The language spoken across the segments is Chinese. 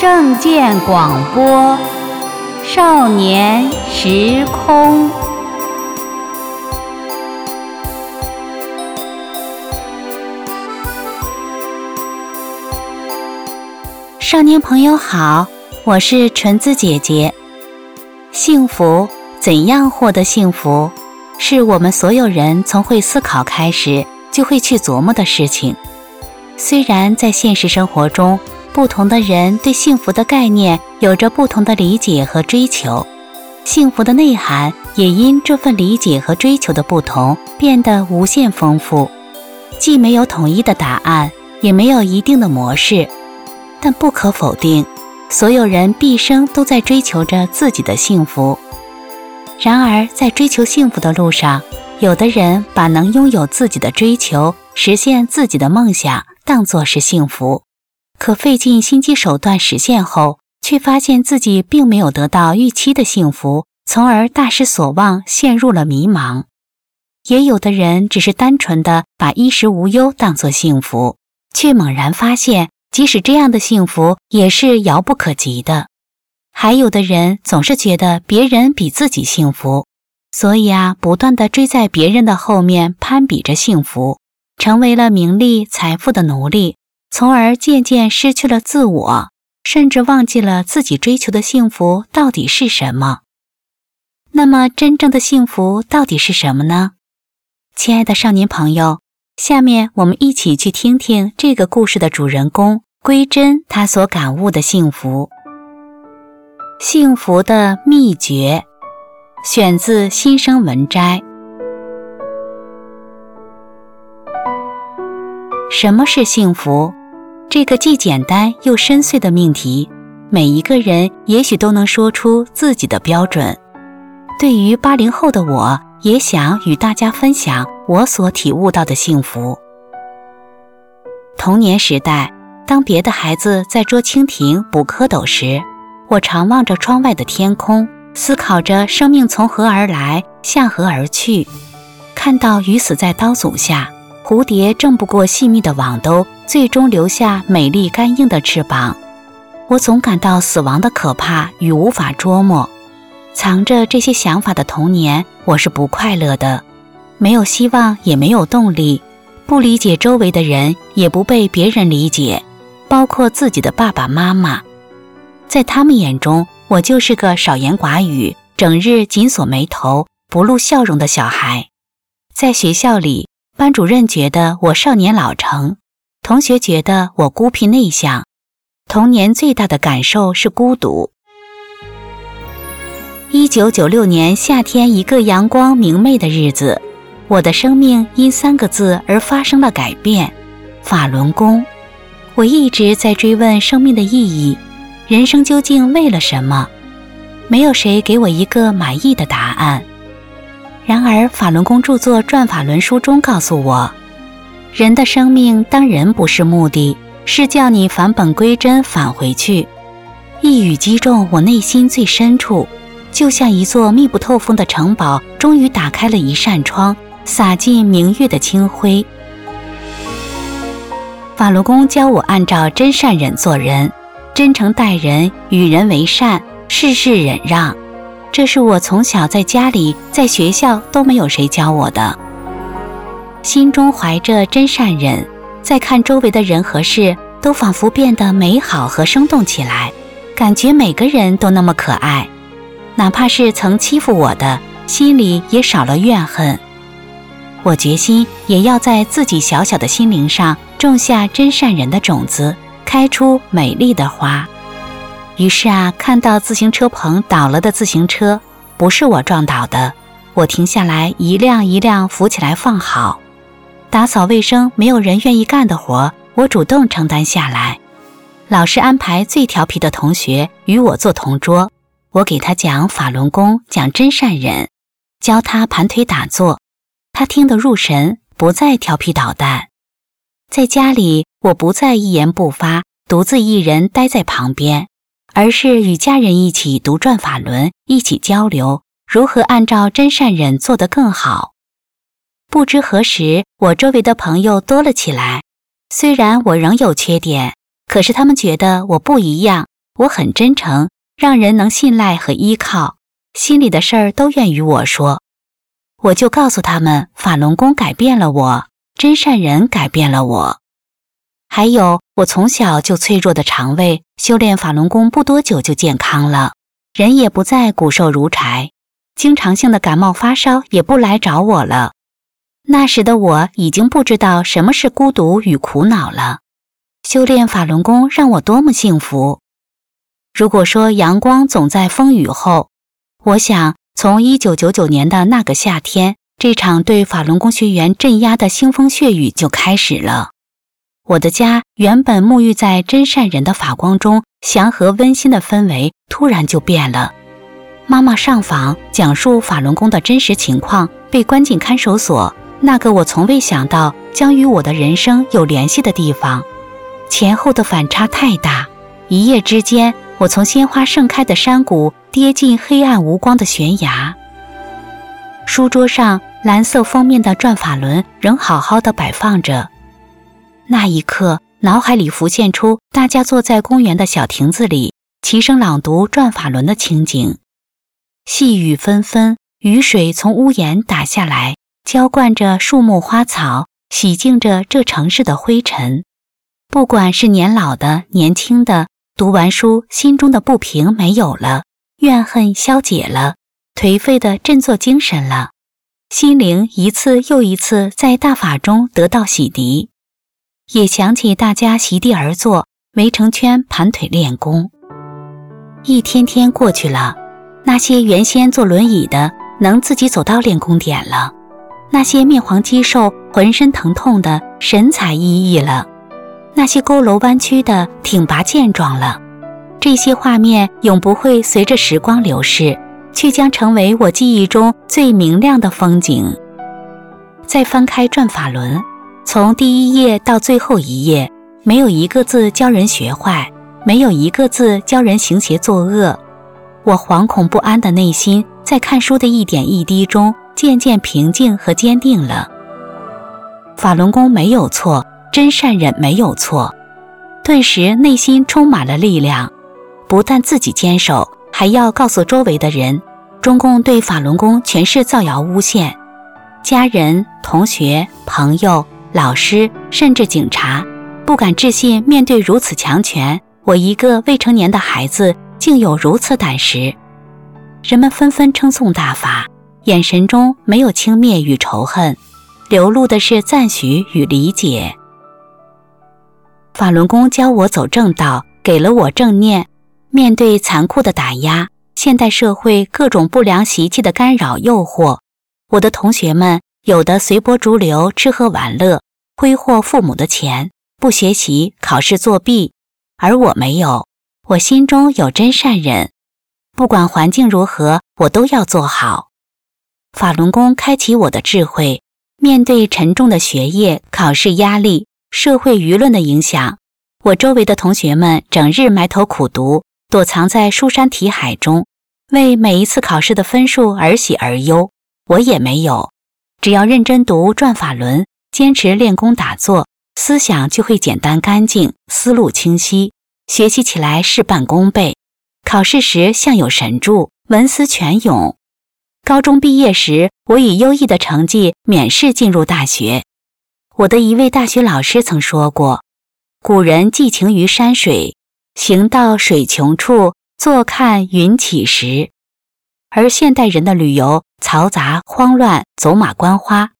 正见广播，少年时空。少年朋友好，我是纯子姐姐。幸福，怎样获得幸福？是我们所有人从会思考开始就会去琢磨的事情。虽然在现实生活中，不同的人对幸福的概念有着不同的理解和追求，幸福的内涵也因这份理解和追求的不同变得无限丰富。既没有统一的答案，也没有一定的模式，但不可否定，所有人毕生都在追求着自己的幸福。然而，在追求幸福的路上，有的人把能拥有自己的追求、实现自己的梦想当作是幸福，可费尽心机手段实现后，却发现自己并没有得到预期的幸福，从而大失所望，陷入了迷茫。也有的人只是单纯的把衣食无忧当作幸福，却猛然发现，即使这样的幸福也是遥不可及的。还有的人总是觉得别人比自己幸福，所以啊，不断的追在别人的后面攀比着幸福，成为了名利财富的奴隶，从而渐渐失去了自我，甚至忘记了自己追求的幸福到底是什么。那么，真正的幸福到底是什么呢？亲爱的少年朋友，下面我们一起去听听这个故事的主人公归真他所感悟的幸福。幸福的秘诀，选自《新生文摘》。什么是幸福？这个既简单又深邃的命题，每一个人也许都能说出自己的标准。对于八零后的我，也想与大家分享我所体悟到的幸福。童年时代，当别的孩子在捉蜻蜓、捕蝌蚪时，我常望着窗外的天空，思考着生命从何而来，向何而去。看到鱼死在刀俎下，蝴蝶挣不过细密的网兜，最终留下美丽干硬的翅膀。我总感到死亡的可怕与无法捉摸。藏着这些想法的童年，我是不快乐的，没有希望，也没有动力，不理解周围的人，也不被别人理解，包括自己的爸爸妈妈。在他们眼中，我就是个少言寡语、整日紧锁眉头、不露笑容的小孩。在学校里，班主任觉得我少年老成，同学觉得我孤僻内向。童年最大的感受是孤独。一九九六年夏天，一个阳光明媚的日子，我的生命因三个字而发生了改变——法轮功。我一直在追问生命的意义。人生究竟为了什么？没有谁给我一个满意的答案。然而，法轮功著作《转法轮》书中告诉我，人的生命当人不是目的，是叫你返本归真，返回去。一语击中我内心最深处，就像一座密不透风的城堡，终于打开了一扇窗，洒进明月的清辉。法轮功教我按照真善忍做人。真诚待人，与人为善，事事忍让，这是我从小在家里、在学校都没有谁教我的。心中怀着真善忍，再看周围的人和事，都仿佛变得美好和生动起来，感觉每个人都那么可爱，哪怕是曾欺负我的，心里也少了怨恨。我决心也要在自己小小的心灵上种下真善人的种子。开出美丽的花。于是啊，看到自行车棚倒了的自行车，不是我撞倒的，我停下来，一辆一辆扶起来放好。打扫卫生没有人愿意干的活，我主动承担下来。老师安排最调皮的同学与我做同桌，我给他讲法轮功，讲真善忍，教他盘腿打坐，他听得入神，不再调皮捣蛋。在家里，我不再一言不发，独自一人待在旁边，而是与家人一起读转法轮，一起交流如何按照真善忍做得更好。不知何时，我周围的朋友多了起来。虽然我仍有缺点，可是他们觉得我不一样，我很真诚，让人能信赖和依靠，心里的事儿都愿与我说。我就告诉他们，法轮功改变了我，真善人改变了我。还有，我从小就脆弱的肠胃，修炼法轮功不多久就健康了，人也不再骨瘦如柴，经常性的感冒发烧也不来找我了。那时的我已经不知道什么是孤独与苦恼了。修炼法轮功让我多么幸福！如果说阳光总在风雨后，我想。从一九九九年的那个夏天，这场对法轮功学员镇压的腥风血雨就开始了。我的家原本沐浴在真善人的法光中，祥和温馨的氛围突然就变了。妈妈上访讲述法轮功的真实情况，被关进看守所，那个我从未想到将与我的人生有联系的地方，前后的反差太大，一夜之间。我从鲜花盛开的山谷跌进黑暗无光的悬崖。书桌上蓝色封面的转法轮仍好好的摆放着。那一刻，脑海里浮现出大家坐在公园的小亭子里，齐声朗读转法轮的情景。细雨纷纷，雨水从屋檐打下来，浇灌着树木花草，洗净着这城市的灰尘。不管是年老的、年轻的。读完书，心中的不平没有了，怨恨消解了，颓废的振作精神了，心灵一次又一次在大法中得到洗涤。也想起大家席地而坐，围成圈盘腿练功。一天天过去了，那些原先坐轮椅的能自己走到练功点了，那些面黄肌瘦、浑身疼痛的神采奕奕了。那些佝偻弯曲的挺拔健壮了，这些画面永不会随着时光流逝，却将成为我记忆中最明亮的风景。再翻开转法轮，从第一页到最后一页，没有一个字教人学坏，没有一个字教人行邪作恶。我惶恐不安的内心，在看书的一点一滴中，渐渐平静和坚定了。法轮功没有错。真善忍没有错，顿时内心充满了力量，不但自己坚守，还要告诉周围的人，中共对法轮功全是造谣诬陷。家人、同学、朋友、老师，甚至警察，不敢置信，面对如此强权，我一个未成年的孩子竟有如此胆识。人们纷纷称颂大法，眼神中没有轻蔑与仇恨，流露的是赞许与理解。法轮功教我走正道，给了我正念。面对残酷的打压，现代社会各种不良习气的干扰诱惑，我的同学们有的随波逐流，吃喝玩乐，挥霍父母的钱，不学习，考试作弊，而我没有。我心中有真善人，不管环境如何，我都要做好。法轮功开启我的智慧，面对沉重的学业、考试压力。社会舆论的影响，我周围的同学们整日埋头苦读，躲藏在书山题海中，为每一次考试的分数而喜而忧。我也没有，只要认真读转法轮，坚持练功打坐，思想就会简单干净，思路清晰，学习起来事半功倍。考试时像有神助，文思泉涌。高中毕业时，我以优异的成绩免试进入大学。我的一位大学老师曾说过：“古人寄情于山水，行到水穷处，坐看云起时。”而现代人的旅游嘈杂慌乱，走马观花，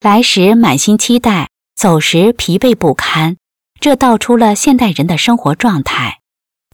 来时满心期待，走时疲惫不堪。这道出了现代人的生活状态：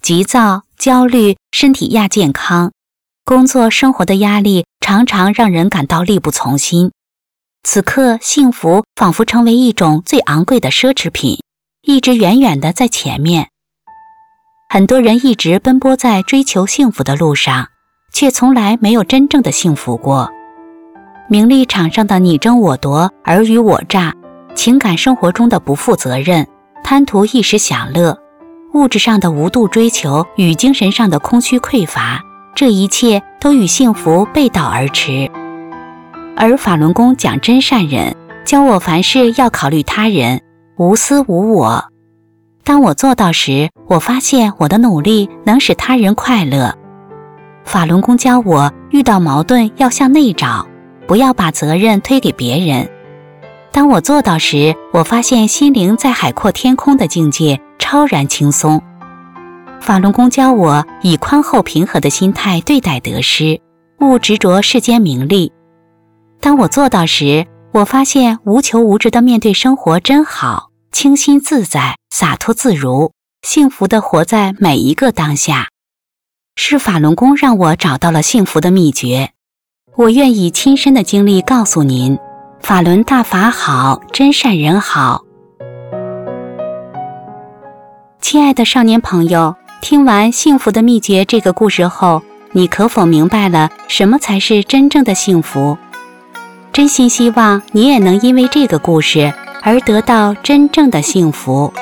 急躁、焦虑，身体亚健康，工作生活的压力常常让人感到力不从心。此刻，幸福仿佛成为一种最昂贵的奢侈品，一直远远的在前面。很多人一直奔波在追求幸福的路上，却从来没有真正的幸福过。名利场上的你争我夺、尔虞我诈，情感生活中的不负责任、贪图一时享乐，物质上的无度追求与精神上的空虚匮乏，这一切都与幸福背道而驰。而法轮功讲真善忍，教我凡事要考虑他人，无私无我。当我做到时，我发现我的努力能使他人快乐。法轮功教我，遇到矛盾要向内找，不要把责任推给别人。当我做到时，我发现心灵在海阔天空的境界，超然轻松。法轮功教我以宽厚平和的心态对待得失，勿执着世间名利。当我做到时，我发现无求无执的面对生活真好，清新自在，洒脱自如，幸福的活在每一个当下。是法轮功让我找到了幸福的秘诀，我愿以亲身的经历告诉您。法轮大法好，真善人好。亲爱的少年朋友，听完《幸福的秘诀》这个故事后，你可否明白了什么才是真正的幸福？真心希望你也能因为这个故事而得到真正的幸福。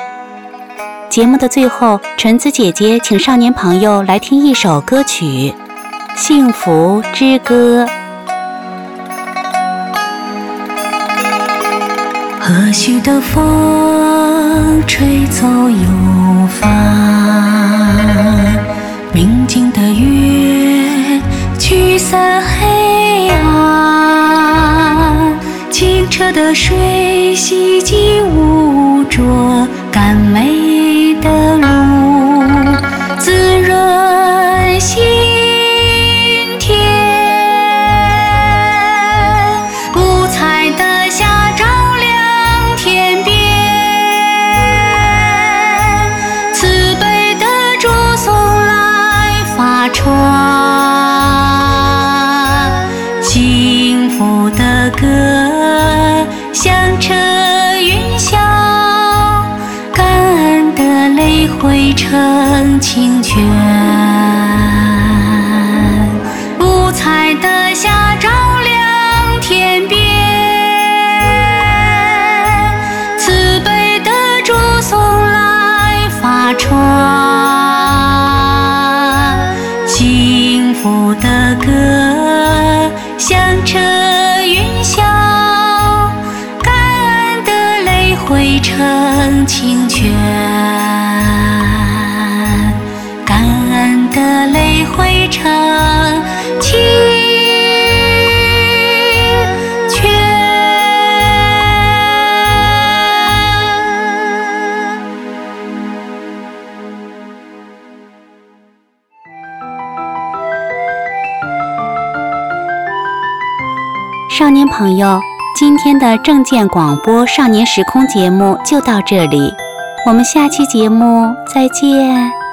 节目的最后，纯子姐姐请少年朋友来听一首歌曲《幸福之歌》。和煦的风吹走忧烦，明净的月驱散黑暗，清澈的水洗净污浊，汇成清泉，五彩的霞照亮天边，慈悲的主送来法传，幸福的歌响彻云霄，感恩的泪汇成清泉。的泪汇成清泉。少年朋友，今天的正见广播少年时空节目就到这里，我们下期节目再见。